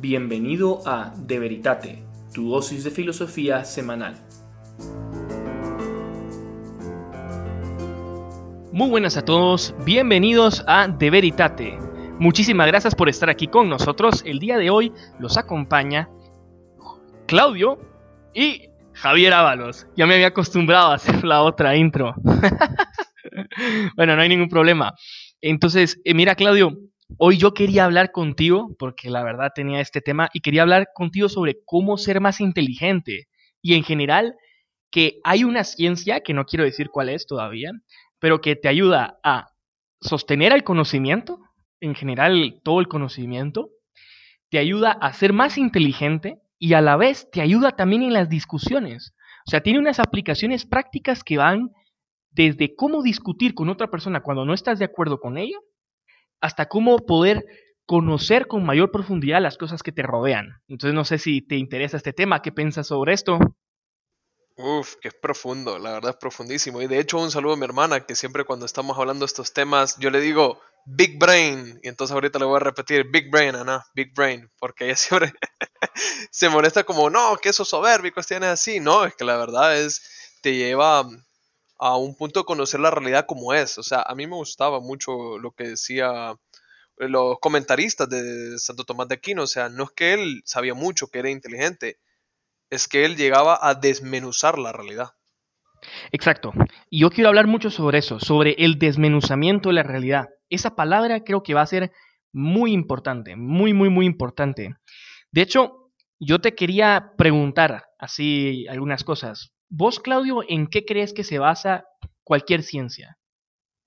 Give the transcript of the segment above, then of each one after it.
Bienvenido a De Veritate, tu dosis de filosofía semanal. Muy buenas a todos, bienvenidos a De Veritate. Muchísimas gracias por estar aquí con nosotros. El día de hoy los acompaña Claudio y Javier Ábalos. Ya me había acostumbrado a hacer la otra intro. bueno, no hay ningún problema. Entonces, eh, mira Claudio, Hoy yo quería hablar contigo, porque la verdad tenía este tema, y quería hablar contigo sobre cómo ser más inteligente. Y en general, que hay una ciencia, que no quiero decir cuál es todavía, pero que te ayuda a sostener el conocimiento, en general todo el conocimiento, te ayuda a ser más inteligente y a la vez te ayuda también en las discusiones. O sea, tiene unas aplicaciones prácticas que van desde cómo discutir con otra persona cuando no estás de acuerdo con ella, hasta cómo poder conocer con mayor profundidad las cosas que te rodean. Entonces no sé si te interesa este tema, ¿qué piensas sobre esto? Uf, es profundo, la verdad es profundísimo. Y de hecho un saludo a mi hermana, que siempre cuando estamos hablando de estos temas, yo le digo Big Brain. Y entonces ahorita le voy a repetir Big Brain, Ana, Big Brain. Porque ella siempre se molesta como, no, que eso soberbio cuestiones así. No, es que la verdad es, te lleva a un punto de conocer la realidad como es. O sea, a mí me gustaba mucho lo que decía eh, los comentaristas de Santo Tomás de Aquino. O sea, no es que él sabía mucho, que era inteligente, es que él llegaba a desmenuzar la realidad. Exacto. Y yo quiero hablar mucho sobre eso, sobre el desmenuzamiento de la realidad. Esa palabra creo que va a ser muy importante, muy, muy, muy importante. De hecho, yo te quería preguntar así algunas cosas. Vos, Claudio, ¿en qué crees que se basa cualquier ciencia?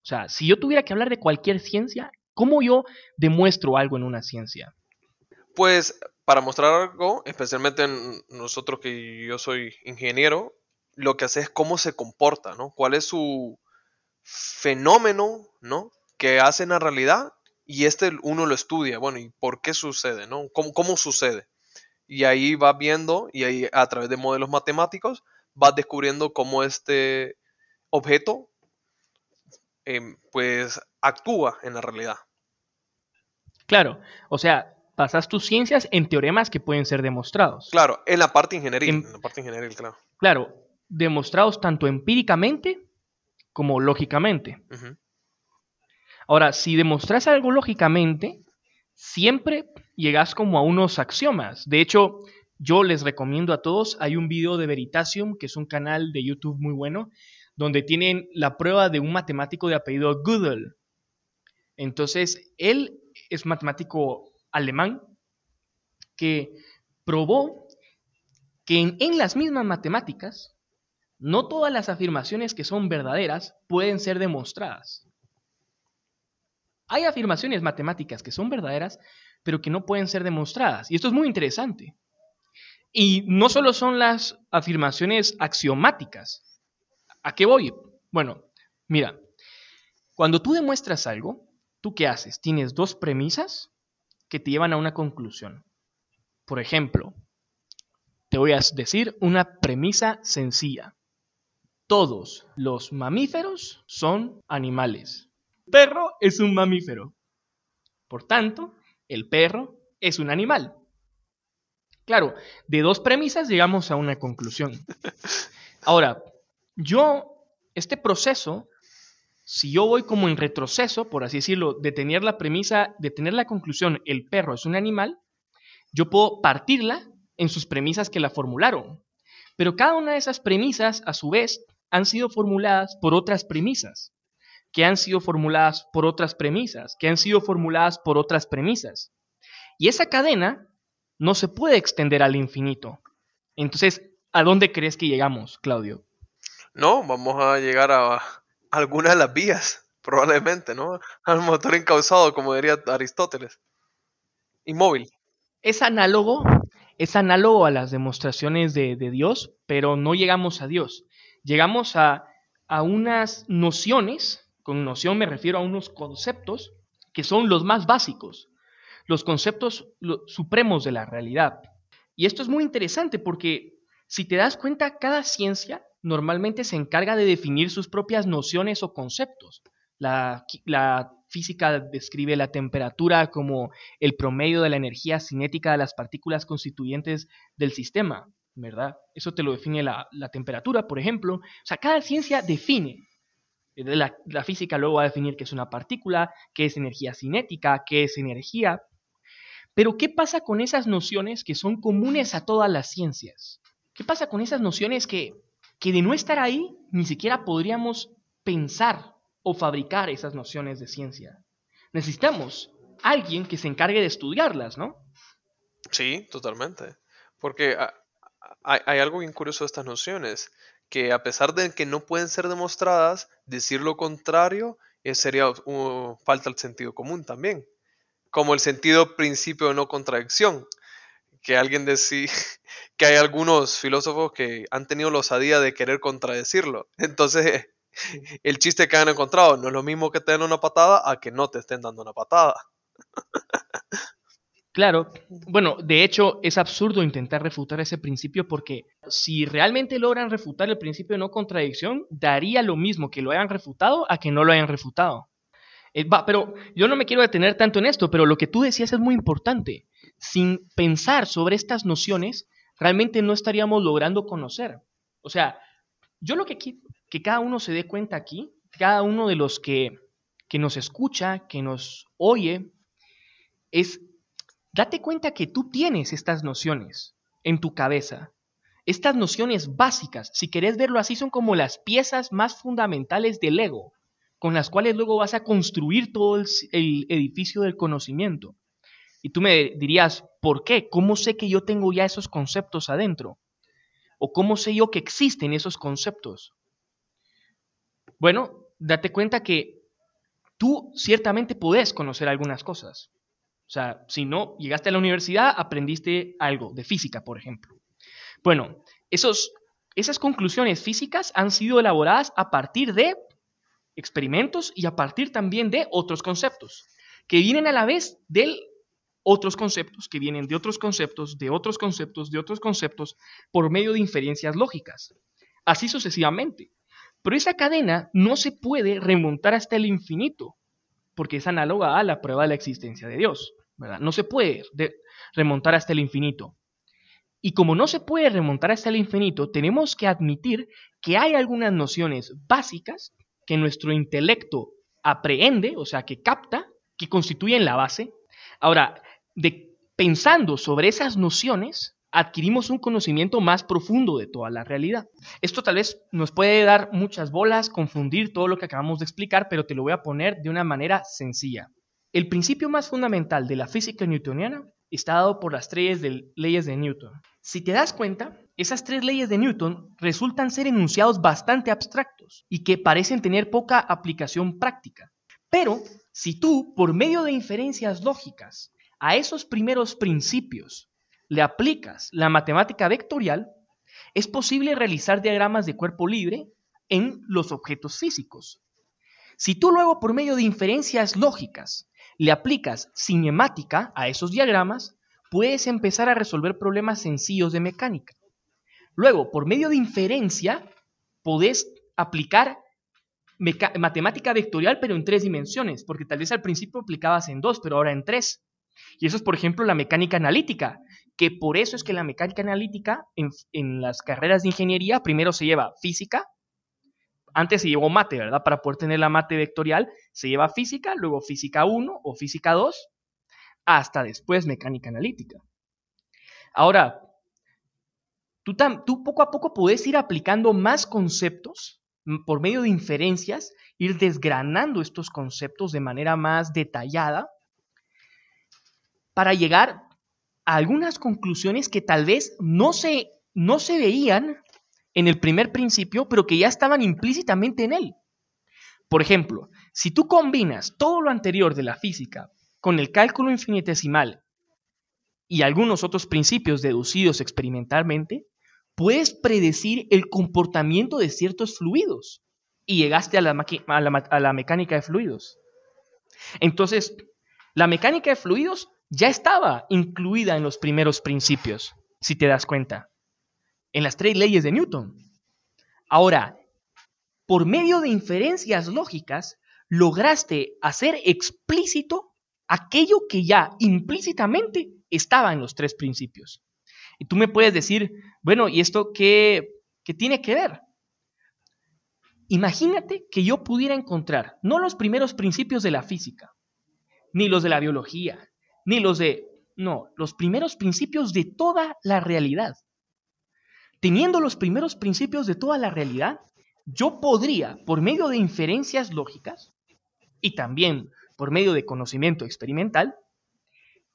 O sea, si yo tuviera que hablar de cualquier ciencia, ¿cómo yo demuestro algo en una ciencia? Pues para mostrar algo, especialmente en nosotros que yo soy ingeniero, lo que hace es cómo se comporta, ¿no? ¿Cuál es su fenómeno, ¿no? Que hace en la realidad y este uno lo estudia, bueno, ¿y por qué sucede, ¿no? ¿Cómo, cómo sucede? Y ahí va viendo, y ahí a través de modelos matemáticos, vas descubriendo cómo este objeto em, pues actúa en la realidad. Claro, o sea, basas tus ciencias en teoremas que pueden ser demostrados. Claro, en la parte ingenieril, en, la parte ingenieril, claro. Claro, demostrados tanto empíricamente como lógicamente. Ahora, si demostras algo lógicamente, siempre llegas como a unos axiomas. De hecho, yo les recomiendo a todos, hay un video de Veritasium, que es un canal de YouTube muy bueno, donde tienen la prueba de un matemático de apellido Gödel. Entonces, él es matemático alemán que probó que en, en, las mismas matemáticas, no todas las afirmaciones que son verdaderas pueden ser demostradas. Hay afirmaciones matemáticas que son verdaderas, pero que no pueden ser demostradas. Y esto es muy interesante. Y no solo son las afirmaciones axiomáticas. ¿A qué voy? Bueno, mira, cuando tú demuestras algo, ¿tú qué haces? Tienes dos premisas que te llevan a una conclusión. Por ejemplo, te voy a decir una premisa sencilla. Todos los mamíferos son animales. El perro es un mamífero. Por tanto, el perro es un animal. Claro, de dos premisas llegamos a una conclusión. Ahora, yo, este proceso, si yo voy como en retroceso, por así decirlo, de tener la premisa, de tener la conclusión, el perro es un animal, yo puedo partirla en sus premisas que la formularon. Pero cada una de esas premisas, a su vez, han sido formuladas por otras premisas, que han sido formuladas por otras premisas, que han sido formuladas por otras premisas. Y esa cadena no se puede extender al infinito. Entonces, ¿a dónde crees que llegamos, Claudio? No, vamos a llegar a alguna de las vías, probablemente, ¿no? Al motor encauzado, como diría Aristóteles. Inmóvil. Es análogo, es análogo a las demostraciones de, Dios, pero no llegamos a Dios. Llegamos a, a unas nociones, con noción me refiero a unos conceptos que son los más básicos, los conceptos supremos de la realidad. Y esto es muy interesante porque si te das cuenta, cada ciencia normalmente se encarga de definir sus propias nociones o conceptos. La, física describe la temperatura como el promedio de la energía cinética de las partículas constituyentes del sistema, ¿verdad? Eso te lo define la, temperatura, por ejemplo. O sea, cada ciencia define. La, la física luego va a definir qué es una partícula, qué es energía cinética, qué es energía. Pero ¿qué pasa con esas nociones que son comunes a todas las ciencias? ¿Qué pasa con esas nociones que, que de no estar ahí ni siquiera podríamos pensar o fabricar esas nociones de ciencia. Necesitamos alguien que se encargue de estudiarlas, ¿no? Sí, totalmente. Porque hay, algo bien curioso de estas nociones, que a pesar de que no pueden ser demostradas, decir lo contrario eh, sería falta el sentido común también. Como el sentido principio de no contradicción. Que alguien decía que hay algunos filósofos que han tenido la osadía de querer contradecirlo. Entonces, el chiste que han encontrado no es lo mismo que te den una patada a que no te estén dando una patada. Claro, bueno, de hecho es absurdo intentar refutar ese principio porque si realmente logran refutar el principio de no contradicción, daría lo mismo que lo hayan refutado a que no lo hayan refutado. Eh, pero yo no me quiero detener tanto en esto, pero lo que tú decías es muy importante. Sin pensar sobre estas nociones, realmente no estaríamos logrando conocer. O sea, yo lo que quiero que cada uno se dé cuenta aquí, cada uno de los que, que nos escucha, que nos oye, es date cuenta que tú tienes estas nociones en tu cabeza. Estas nociones básicas, si querés verlo así, son como las piezas más fundamentales del ego, con las cuales luego vas a construir todo el, edificio del conocimiento. Y tú me dirías, ¿por qué? ¿Cómo sé que yo tengo ya esos conceptos adentro? ¿O cómo sé yo que existen esos conceptos? Bueno, date cuenta que tú ciertamente puedes conocer algunas cosas. O sea, si no llegaste a la universidad, aprendiste algo de física, por ejemplo. Bueno, esos, esas conclusiones físicas han sido elaboradas a partir de experimentos y a partir también de otros conceptos, que vienen a la vez de otros conceptos, que vienen de otros conceptos, de otros conceptos, de otros conceptos, por medio de inferencias lógicas. Así sucesivamente. Pero esa cadena no se puede remontar hasta el infinito, porque es análoga a la prueba de la existencia de Dios. No se puede remontar hasta el infinito. Y como no se puede remontar hasta el infinito, tenemos que admitir que hay algunas nociones básicas que nuestro intelecto aprehende, o sea, que capta, que constituyen la base. Ahora, pensando sobre esas nociones, adquirimos un conocimiento más profundo de toda la realidad. Esto tal vez nos puede dar muchas bolas, confundir todo lo que acabamos de explicar, pero te lo voy a poner de una manera sencilla. El principio más fundamental de la física newtoniana está dado por las tres leyes de Newton. Si te das cuenta, esas tres leyes de Newton resultan ser enunciados bastante abstractos y que parecen tener poca aplicación práctica. Pero si tú, por medio de inferencias lógicas, a esos primeros principios le aplicas la matemática vectorial, es posible realizar diagramas de cuerpo libre en los objetos físicos. Si tú luego por medio de inferencias lógicas le aplicas cinemática a esos diagramas, puedes empezar a resolver problemas sencillos de mecánica. Luego, por medio de inferencia, podés aplicar matemática vectorial, pero en tres dimensiones, porque tal vez al principio aplicabas en dos, pero ahora en tres. Y eso es, por ejemplo, la mecánica analítica, que por eso es que la mecánica analítica en, las carreras de ingeniería primero se lleva física, antes se llevó mate, ¿verdad? Para poder tener la mate vectorial, se lleva física, luego física 1 o física 2, hasta después mecánica analítica. Ahora, tú, poco a poco puedes ir aplicando más conceptos por medio de inferencias, ir desgranando estos conceptos de manera más detallada para llegar algunas conclusiones que tal vez no se, no se veían en el primer principio, pero que ya estaban implícitamente en él. Por ejemplo, si tú combinas todo lo anterior de la física con el cálculo infinitesimal y algunos otros principios deducidos experimentalmente, puedes predecir el comportamiento de ciertos fluidos y llegaste a la, a la mecánica de fluidos. Entonces, la mecánica de fluidos ya estaba incluida en los primeros principios, si te das cuenta, en las tres leyes de Newton. Ahora, por medio de inferencias lógicas, lograste hacer explícito aquello que ya implícitamente estaba en los tres principios. Tú me puedes decir, bueno, ¿y esto qué, qué tiene que ver? Imagínate que yo pudiera encontrar no los primeros principios de la física, ni los de la biología, ni los de... No, los primeros principios de toda la realidad. Teniendo los primeros principios de toda la realidad, yo podría, por medio de inferencias lógicas y también por medio de conocimiento experimental,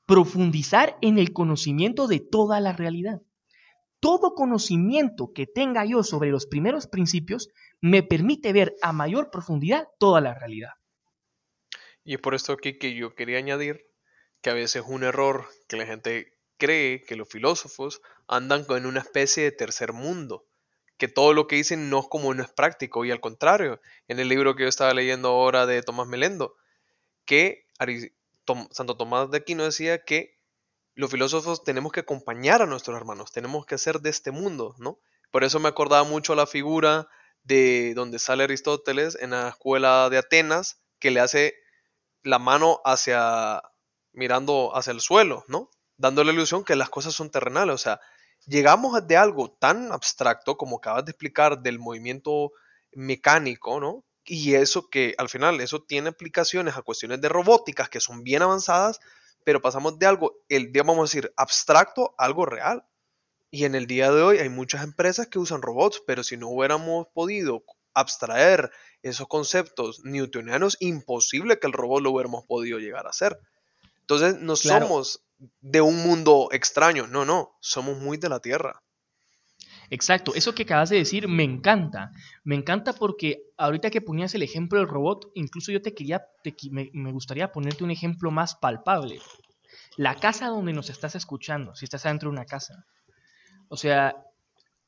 profundizar en el conocimiento de toda la realidad. Todo conocimiento que tenga yo sobre los primeros principios me permite ver a mayor profundidad toda la realidad. Y es por esto aquí que yo quería añadir que a veces es un error que la gente cree que los filósofos andan en una especie de tercer mundo, que todo lo que dicen no es como no es práctico, y al contrario, en el libro que yo estaba leyendo ahora de Tomás Melendo, que Santo Tomás de Aquino decía que los filósofos tenemos que acompañar a nuestros hermanos, tenemos que ser de este mundo, ¿no? Por eso me acordaba mucho la figura de donde sale Aristóteles en la escuela de Atenas, que le hace la mano hacia, mirando hacia el suelo, ¿no? Dándole la ilusión que las cosas son terrenales, o sea, llegamos de algo tan abstracto como acabas de explicar del movimiento mecánico, ¿no? Y eso que al final, eso tiene aplicaciones a cuestiones de robóticas que son bien avanzadas, pero pasamos de algo, el día vamos a decir, abstracto a algo real. Y en el día de hoy hay muchas empresas que usan robots, pero si no hubiéramos podido abstraer esos conceptos newtonianos, imposible que el robot lo hubiéramos podido llegar a hacer. Entonces no somos de un mundo extraño, no, no, somos muy de la Tierra. Exacto, eso que acabas de decir me encanta. Me encanta porque ahorita que ponías el ejemplo del robot, incluso yo te quería, me, me, gustaría ponerte un ejemplo más palpable. La casa donde nos estás escuchando, si estás dentro de una casa. O sea,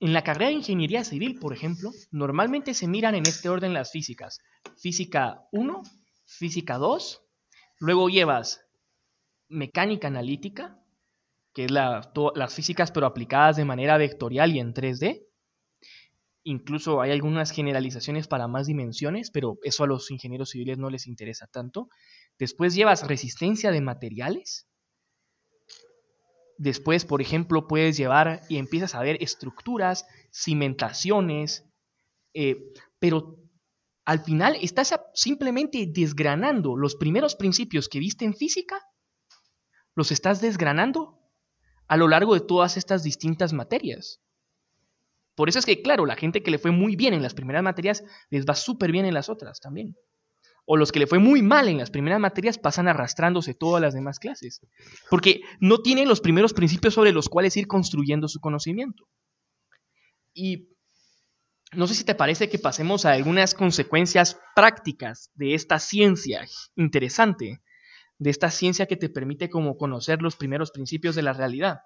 en la carrera de ingeniería civil, por ejemplo, normalmente se miran en este orden las físicas. Física 1, física 2, luego llevas mecánica analítica, que es la, las físicas pero aplicadas de manera vectorial y en 3D. Incluso hay algunas generalizaciones para más dimensiones, pero eso a los ingenieros civiles no les interesa tanto. Después llevas resistencia de materiales. Después, por ejemplo, puedes llevar y empiezas a ver estructuras, cimentaciones, eh, pero al final estás simplemente desgranando los primeros principios que viste en física los estás desgranando a lo largo de todas estas distintas materias. Por eso es que, claro, la gente que le fue muy bien en las primeras materias les va súper bien en las otras también. O los que le fue muy mal en las primeras materias pasan arrastrándose todas las demás clases. Porque no tienen los primeros principios sobre los cuales ir construyendo su conocimiento. Y no sé si te parece que pasemos a algunas consecuencias prácticas de esta ciencia interesante de esta ciencia que te permite como conocer los primeros principios de la realidad.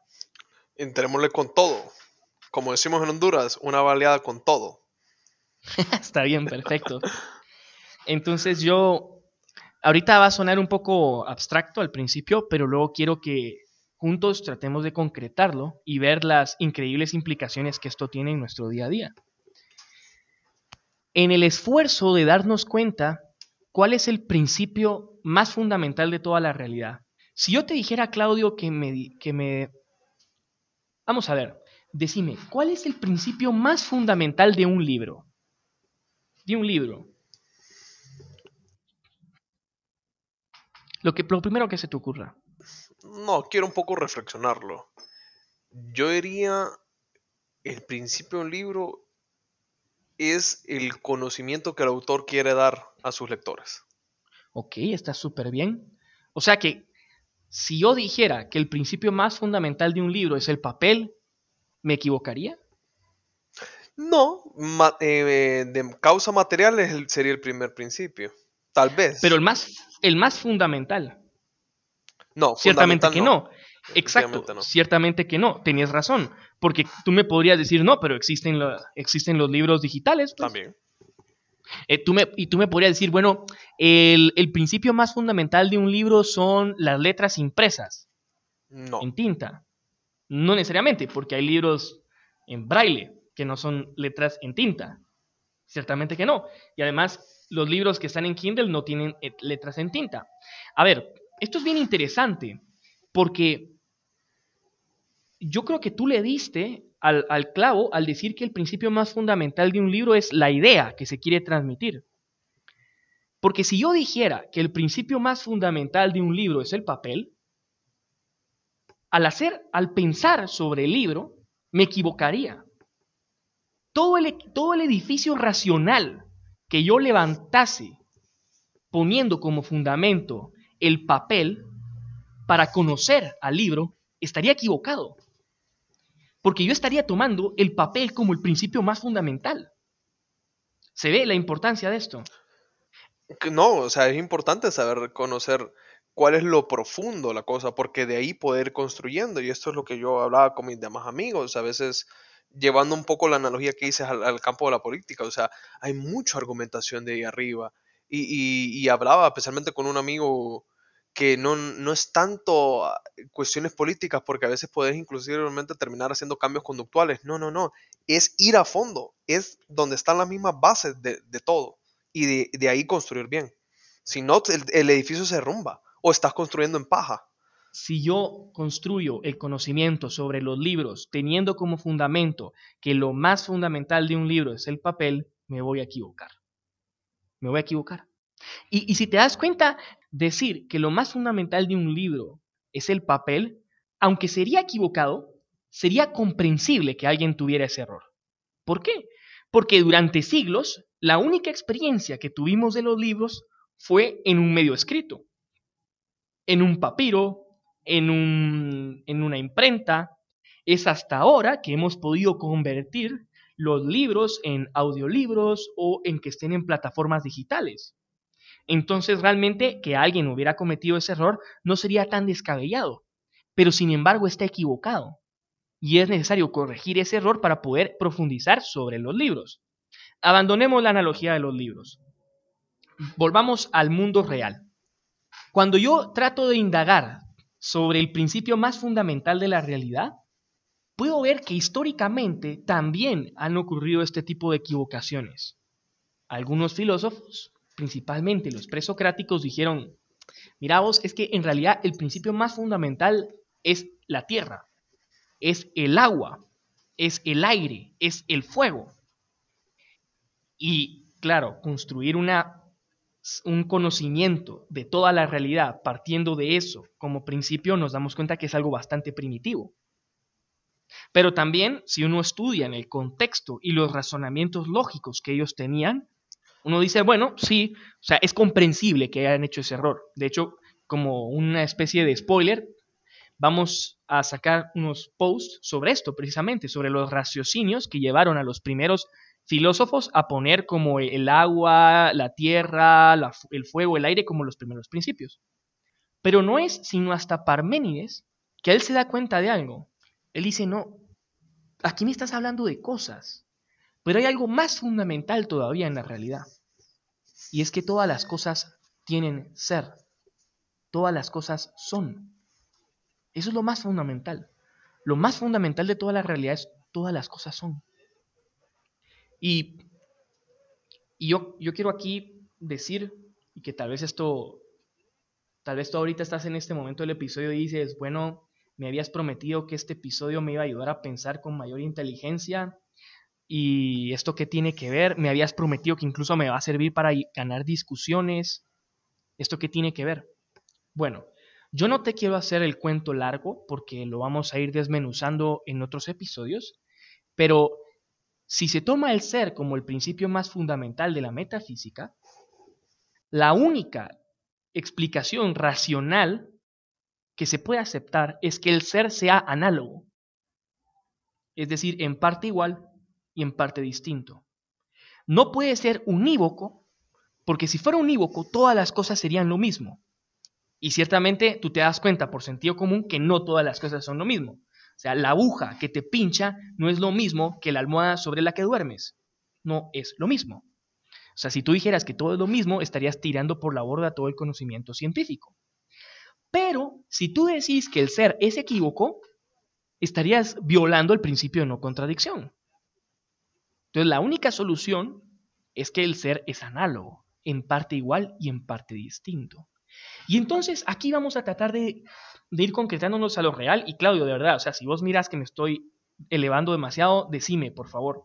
Entrémosle con todo. Como decimos en Honduras, una baleada con todo. Está bien, perfecto. Entonces yo, ahorita va a sonar un poco abstracto al principio, pero luego quiero que juntos tratemos de concretarlo y ver las increíbles implicaciones que esto tiene en nuestro día a día. En el esfuerzo de darnos cuenta cuál es el principio más fundamental de toda la realidad. Si yo te dijera, Claudio, que me, que me... Vamos a ver, decime, ¿cuál es el principio más fundamental de un libro? De un libro. Lo, que, lo primero que se te ocurra. No, quiero un poco reflexionarlo. Yo diría, el principio de un libro es el conocimiento que el autor quiere dar a sus lectores. Ok, está súper bien. O sea que si yo dijera que el principio más fundamental de un libro es el papel, ¿me equivocaría? No, eh, de causa material sería el primer principio. Tal vez. Pero el más, el más fundamental. No, ciertamente que no. Exacto, ciertamente que no. Tenías razón. Porque tú me podrías decir, no, pero existen, existen los libros digitales. Pues. También. Eh, tú me, y tú me podrías decir, bueno, el, principio más fundamental de un libro son las letras impresas. No. En tinta. No necesariamente, porque hay libros en braille que no son letras en tinta. Ciertamente que no. Y además, los libros que están en Kindle no tienen eh, letras en tinta. A ver, esto es bien interesante porque yo creo que tú le diste al, clavo al decir que el principio más fundamental de un libro es la idea que se quiere transmitir. Porque si yo dijera que el principio más fundamental de un libro es el papel, al hacer, al pensar sobre el libro, me equivocaría. Todo el, todo el edificio racional que yo levantase poniendo como fundamento el papel para conocer al libro, estaría equivocado. Porque yo estaría tomando el papel como el principio más fundamental. ¿Se ve la importancia de esto? No, o sea, es importante saber conocer cuál es lo profundo la cosa, porque de ahí poder construyendo. Y esto es lo que yo hablaba con mis demás amigos, a veces llevando un poco la analogía que dices al, campo de la política, o sea, hay mucha argumentación de ahí arriba. Y, hablaba especialmente con un amigo que no, no, es tanto ah, cuestiones políticas, porque a veces puedes inclusive terminar haciendo cambios conductuales. No, no, no. Es ir a fondo. Es donde están las mismas bases de, de todo. Y de, de, ahí construir bien. Si no, el, edificio se derrumba. O estás construyendo en paja si yo construyo el conocimiento sobre los libros teniendo como fundamento que lo más fundamental de un libro es el papel, me voy a equivocar. Me voy a equivocar. Y, si te das cuenta, decir que lo más fundamental de un libro es el papel, aunque sería equivocado, sería comprensible que alguien tuviera ese error. ¿Por qué? Porque durante siglos la única experiencia que tuvimos de los libros fue en un medio escrito, en un papiro, en, un, en una imprenta. Es hasta ahora que hemos podido convertir los libros en audiolibros o en que estén en plataformas digitales. Entonces realmente que alguien hubiera cometido ese error no sería tan descabellado, pero sin embargo está equivocado y es necesario corregir ese error para poder profundizar sobre los libros. Abandonemos la analogía de los libros. Volvamos al mundo real. Cuando yo trato de indagar sobre el principio más fundamental de la realidad, puedo ver que históricamente también han ocurrido este tipo de equivocaciones. Algunos filósofos, principalmente los presocráticos, dijeron, mira vos, es que en realidad el principio más fundamental es la tierra, es el agua, es el aire, es el fuego. Y claro, construir una un conocimiento de toda la realidad partiendo de eso como principio, nos damos cuenta que es algo bastante primitivo. Pero también, si uno estudia en el contexto y los razonamientos lógicos que ellos tenían, uno dice, bueno, sí, o sea, es comprensible que hayan hecho ese error. De hecho, como una especie de spoiler, vamos a sacar unos posts sobre esto, precisamente, sobre los raciocinios que llevaron a los primeros filósofos a poner como el agua, la tierra, el fuego, el aire como los primeros principios. Pero no es sino hasta Parménides que él se da cuenta de algo. Él dice, no, aquí me estás hablando de cosas, pero hay algo más fundamental todavía en la realidad. Y es que todas las cosas tienen ser, todas las cosas son. Eso es lo más fundamental. Lo más fundamental de toda la realidad es todas las cosas son. Y, yo, yo quiero aquí decir, y que tal vez esto, tal vez tú ahorita estás en este momento del episodio y dices, bueno, me habías prometido que este episodio me iba a ayudar a pensar con mayor inteligencia. ¿Y esto qué tiene que ver? Me habías prometido que incluso me va a servir para ganar discusiones. ¿Esto qué tiene que ver? Bueno, yo no te quiero hacer el cuento largo porque lo vamos a ir desmenuzando en otros episodios, pero si se toma el ser como el principio más fundamental de la metafísica, la única explicación racional que se puede aceptar es que el ser sea análogo, es decir, en parte igual y en parte distinto. No puede ser unívoco, porque si fuera unívoco, todas las cosas serían lo mismo. Y ciertamente tú te das cuenta por sentido común que no todas las cosas son lo mismo. O sea, la aguja que te pincha no es lo mismo que la almohada sobre la que duermes. No es lo mismo. O sea, si tú dijeras que todo es lo mismo, estarías tirando por la borda todo el conocimiento científico. Pero si tú decís que el ser es equívoco, estarías violando el principio de no contradicción. Entonces, la única solución es que el ser es análogo. en parte igual y en parte distinto. Y entonces aquí vamos a tratar de, ir concretándonos a lo real. Y Claudio, de verdad, o sea, si vos miras que me estoy elevando demasiado, decime, por favor.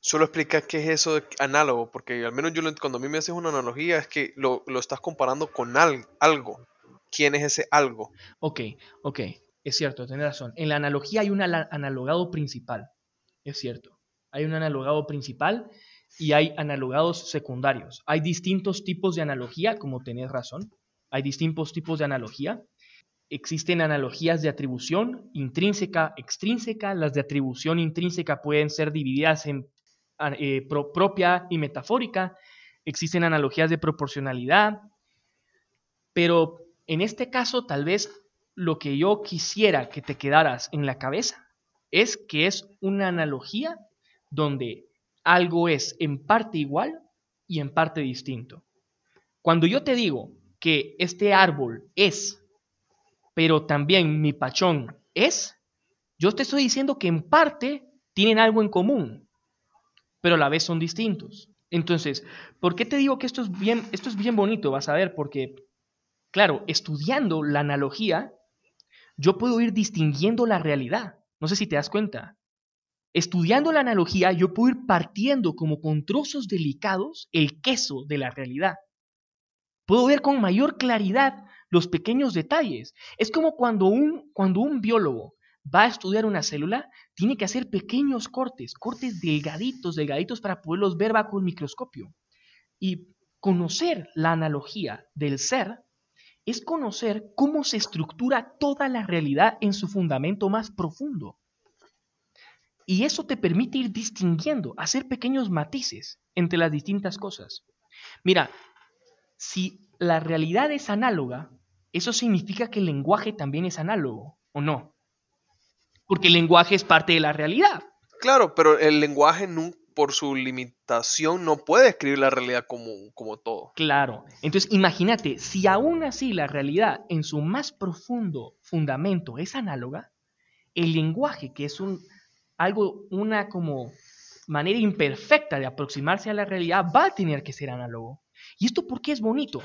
Solo explica qué es eso de análogo, porque al menos yo cuando a mí me haces una analogía es que lo, estás comparando con algo. ¿Quién es ese algo? Ok, ok, es cierto, tenés razón. En la analogía hay un analogado principal, es cierto. Hay un analogado principal y hay analogados secundarios. Hay distintos tipos de analogía, como tenés razón. Hay distintos tipos de analogía. Existen analogías de atribución intrínseca, extrínseca. Las de atribución intrínseca pueden ser divididas en eh, propia y metafórica. Existen analogías de proporcionalidad. Pero en este caso, tal vez lo que yo quisiera que te quedaras en la cabeza es que es una analogía donde algo es en parte igual y en parte distinto. Cuando yo te digo que este árbol es, pero también mi pachón es, yo te estoy diciendo que en parte tienen algo en común, pero a la vez son distintos. Entonces, ¿por qué te digo que esto es bien, esto es bien bonito? Vas a ver, porque, claro, estudiando la analogía, yo puedo ir distinguiendo la realidad. No sé si te das cuenta. Estudiando la analogía, yo puedo ir partiendo como con trozos delicados el queso de la realidad. Puedo ver con mayor claridad los pequeños detalles. Es como cuando un, cuando un biólogo va a estudiar una célula, tiene que hacer pequeños cortes, cortes delgaditos, delgaditos para poderlos ver bajo el microscopio. Y conocer la analogía del ser es conocer cómo se estructura toda la realidad en su fundamento más profundo. Y eso te permite ir distinguiendo, hacer pequeños matices entre las distintas cosas. Mira, si la realidad es análoga, eso significa que el lenguaje también es análogo, ¿o no? Porque el lenguaje es parte de la realidad. Claro, pero el lenguaje por su limitación no puede escribir la realidad como, como todo. Claro. Entonces imagínate, si aún así la realidad en su más profundo fundamento es análoga, el lenguaje, que es un, algo, una como manera imperfecta de aproximarse a la realidad, va a tener que ser análogo. ¿Y esto por qué es bonito?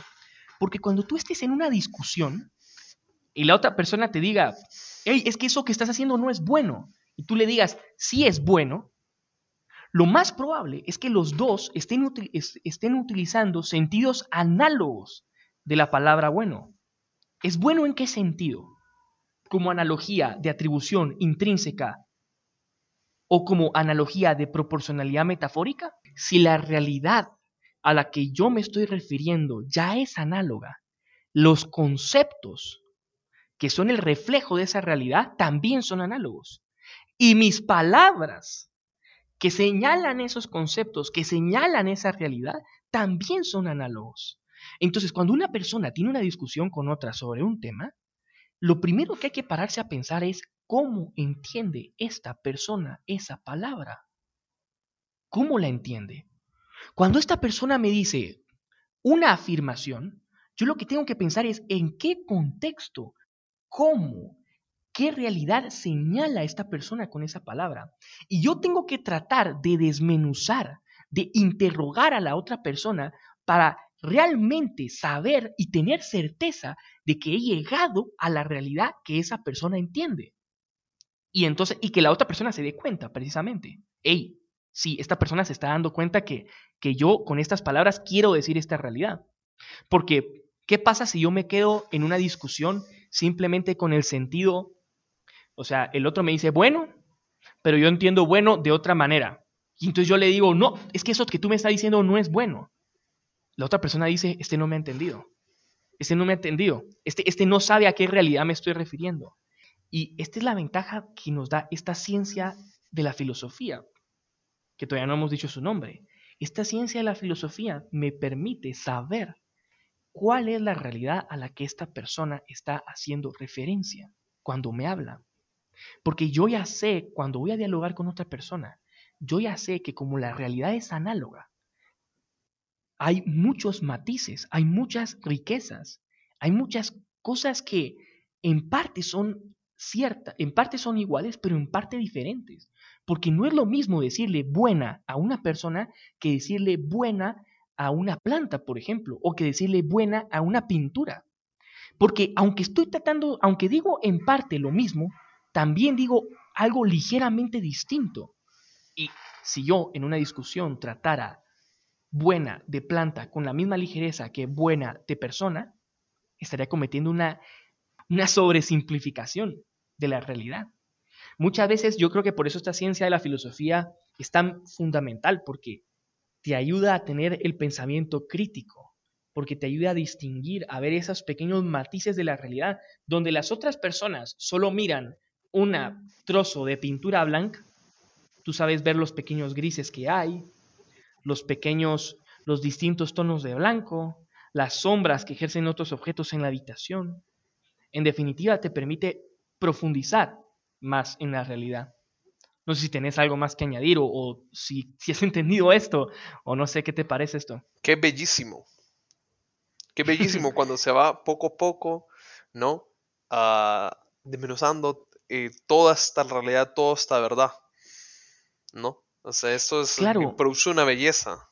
Porque cuando tú estés en una discusión y la otra persona te diga, hey, es que eso que estás haciendo no es bueno, y tú le digas, sí es bueno, lo más probable es que los dos estén, estén utilizando sentidos análogos de la palabra bueno. ¿Es bueno en qué sentido? Como analogía de atribución intrínseca o como analogía de proporcionalidad metafórica. Si la realidad a la que yo me estoy refiriendo ya es análoga, los conceptos que son el reflejo de esa realidad también son análogos. Y mis palabras que señalan esos conceptos, que señalan esa realidad, también son análogos. Entonces, cuando una persona tiene una discusión con otra sobre un tema, lo primero que hay que pararse a pensar es cómo entiende esta persona esa palabra. ¿Cómo la entiende? Cuando esta persona me dice una afirmación, yo lo que tengo que pensar es en qué contexto, cómo, qué realidad señala esta persona con esa palabra. Y yo tengo que tratar de desmenuzar, de interrogar a la otra persona para realmente saber y tener certeza de que he llegado a la realidad que esa persona entiende. Y entonces, y que la otra persona se dé cuenta precisamente. Hey, sí, esta persona se está dando cuenta que, que yo con estas palabras quiero decir esta realidad. Porque, ¿qué pasa si yo me quedo en una discusión simplemente con el sentido, o sea, el otro me dice bueno, pero yo entiendo bueno de otra manera. Y entonces yo le digo, no, es que eso que tú me estás diciendo no es bueno. La otra persona dice, este no me ha entendido. Este no me ha entendido. Este, este no sabe a qué realidad me estoy refiriendo. Y esta es la ventaja que nos da esta ciencia de la filosofía que todavía no hemos dicho su nombre. Esta ciencia de la filosofía me permite saber cuál es la realidad a la que esta persona está haciendo referencia cuando me habla. Porque yo ya sé, cuando voy a dialogar con otra persona, yo ya sé que como la realidad es análoga, hay muchos matices, hay muchas riquezas, hay muchas cosas que en parte son ciertas, en parte son iguales, pero en parte diferentes. Porque no es lo mismo decirle buena a una persona que decirle buena a una planta, por ejemplo, o que decirle buena a una pintura. Porque aunque estoy tratando, aunque digo en parte lo mismo, también digo algo ligeramente distinto. Y si yo en una discusión tratara buena de planta con la misma ligereza que buena de persona, estaría cometiendo una, una sobresimplificación de la realidad. Muchas veces yo creo que por eso esta ciencia de la filosofía es tan fundamental, porque te ayuda a tener el pensamiento crítico, porque te ayuda a distinguir, a ver esos pequeños matices de la realidad, donde las otras personas solo miran un trozo de pintura blanca, tú sabes ver los pequeños grises que hay, los pequeños, los distintos tonos de blanco, las sombras que ejercen otros objetos en la habitación. En definitiva, te permite profundizar más en la realidad. No sé si tenés algo más que añadir o, si, si, has entendido esto o no sé qué te parece esto. Qué bellísimo. Qué bellísimo cuando se va poco a poco, ¿no? Uh, desmenuzando eh, toda esta realidad, toda esta verdad, ¿no? O sea, esto es, claro. produce una belleza.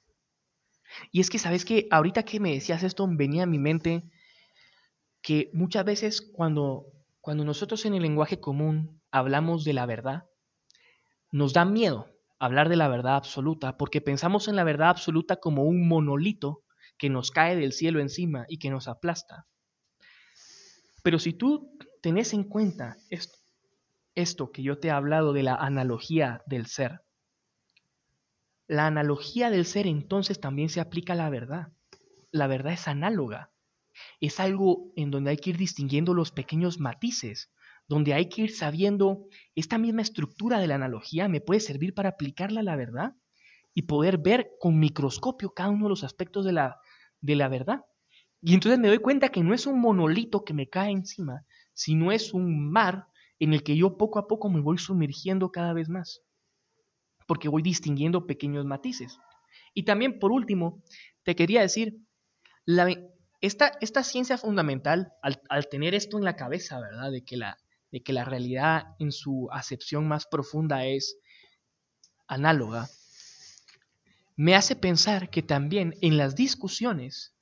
Y es que, ¿sabes que Ahorita que me decías esto, venía a mi mente que muchas veces cuando, cuando nosotros en el lenguaje común hablamos de la verdad, nos da miedo hablar de la verdad absoluta porque pensamos en la verdad absoluta como un monolito que nos cae del cielo encima y que nos aplasta. Pero si tú tenés en cuenta esto, esto que yo te he hablado de la analogía del ser, la analogía del ser entonces también se aplica a la verdad. La verdad es análoga. Es algo en donde hay que ir distinguiendo los pequeños matices, donde hay que ir sabiendo esta misma estructura de la analogía me puede servir para aplicarla a la verdad y poder ver con microscopio cada uno de los aspectos de la, de la verdad. Y entonces me doy cuenta que no es un monolito que me cae encima, sino es un mar en el que yo poco a poco me voy sumergiendo cada vez más, porque voy distinguiendo pequeños matices. Y también, por último, te quería decir, esta, esta, ciencia fundamental, al, al, tener esto en la cabeza, ¿verdad? De que la, de que la realidad en su acepción más profunda es análoga, me hace pensar que también en las discusiones,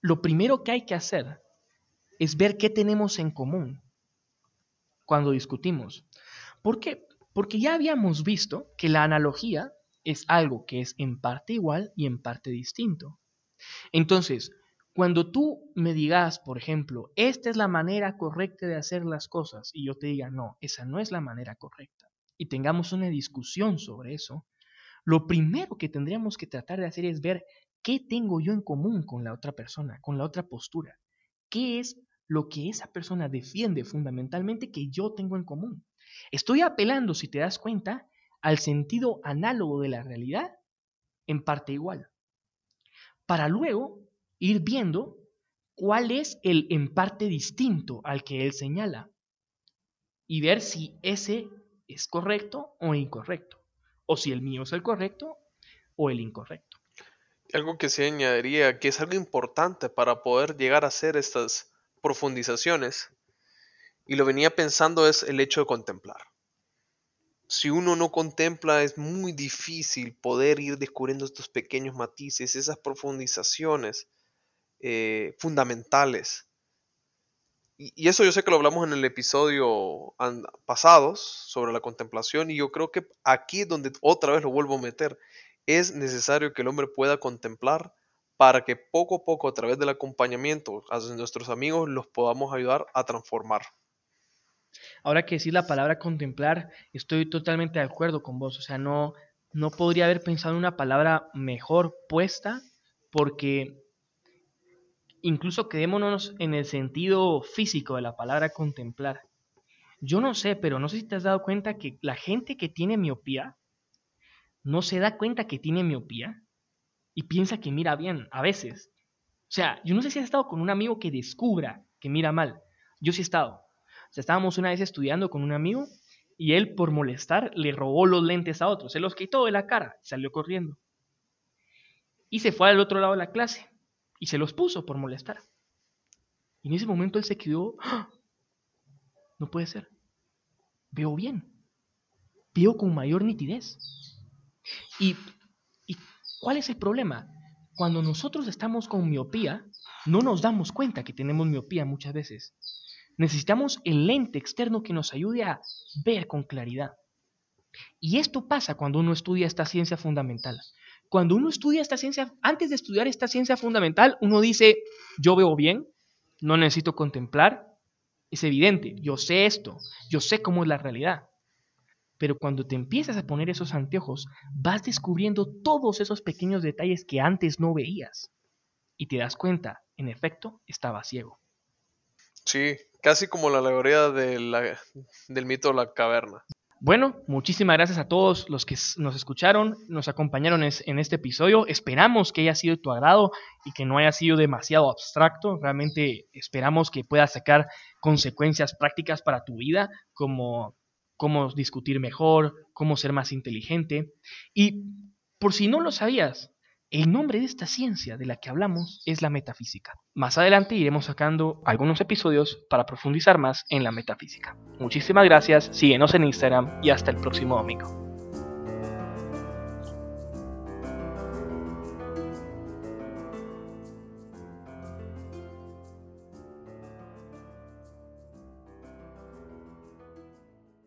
lo primero que hay que hacer es ver qué tenemos en común cuando discutimos. ¿Por qué? Porque ya habíamos visto que la analogía es algo que es en parte igual y en parte distinto. Entonces, cuando tú me digas, por ejemplo, esta es la manera correcta de hacer las cosas, y yo te diga, no, esa no es la manera correcta, y tengamos una discusión sobre eso, lo primero que tendríamos que tratar de hacer es ver qué tengo yo en común con la otra persona, con la otra postura. ¿Qué es lo que esa persona defiende fundamentalmente que yo tengo en común? Estoy apelando, si te das cuenta, al sentido análogo de la realidad en parte igual. Para luego ir viendo cuál es el en parte distinto al que él señala y ver si ese es correcto o incorrecto, o si el mío es el correcto o el incorrecto. Algo que se añadiría, que es algo importante para poder llegar a hacer estas profundizaciones, y lo venía pensando, es el hecho de contemplar. Si uno no contempla, es muy difícil poder ir descubriendo estos pequeños matices, esas profundizaciones eh, fundamentales. Y, eso yo sé que lo hablamos en el episodio pasados sobre la contemplación y yo creo que aquí donde otra vez lo vuelvo a meter. Es necesario que el hombre pueda contemplar para que poco a poco a través del acompañamiento a nuestros amigos los podamos ayudar a transformar. Ahora que decir la palabra contemplar, estoy totalmente de acuerdo con vos. O sea, no, no podría haber pensado en una palabra mejor puesta porque incluso quedémonos en el sentido físico de la palabra contemplar. Yo no sé, pero no sé si te has dado cuenta que la gente que tiene miopía no se da cuenta que tiene miopía y piensa que mira bien, a veces. O sea, yo no sé si has estado con un amigo que descubra que mira mal. Yo sí he estado. Estábamos una vez estudiando con un amigo y él, por molestar, le robó los lentes a otro. Se los quitó de la cara y salió corriendo. Y se fue al otro lado de la clase y se los puso por molestar. Y en ese momento él se quedó, ¡Ah! no puede ser, veo bien, veo con mayor nitidez. ¿Y, ¿Y cuál es el problema? cuando nosotros estamos con miopía, no nos damos cuenta que tenemos miopía muchas veces. Necesitamos el lente externo que nos ayude a ver con claridad. Y esto pasa cuando uno estudia esta ciencia fundamental. Cuando uno estudia esta ciencia, antes de estudiar esta ciencia fundamental, uno dice, yo veo bien, no necesito contemplar, es evidente, yo sé esto, yo sé cómo es la realidad. Pero cuando te empiezas a poner esos anteojos, vas descubriendo todos esos pequeños detalles que antes no veías. Y te das cuenta, en efecto, estaba ciego. Sí, casi como la alegoría del mito de la caverna. Bueno, muchísimas gracias a todos los que nos escucharon, nos acompañaron en este episodio. Esperamos que haya sido de tu agrado y que no haya sido demasiado abstracto. Realmente esperamos que puedas sacar consecuencias prácticas para tu vida, como cómo discutir mejor, cómo ser más inteligente. Y por si no lo sabías, el nombre de esta ciencia de la que hablamos es la metafísica. Más adelante iremos sacando algunos episodios para profundizar más en la metafísica. Muchísimas gracias, síguenos en Instagram y hasta el próximo domingo.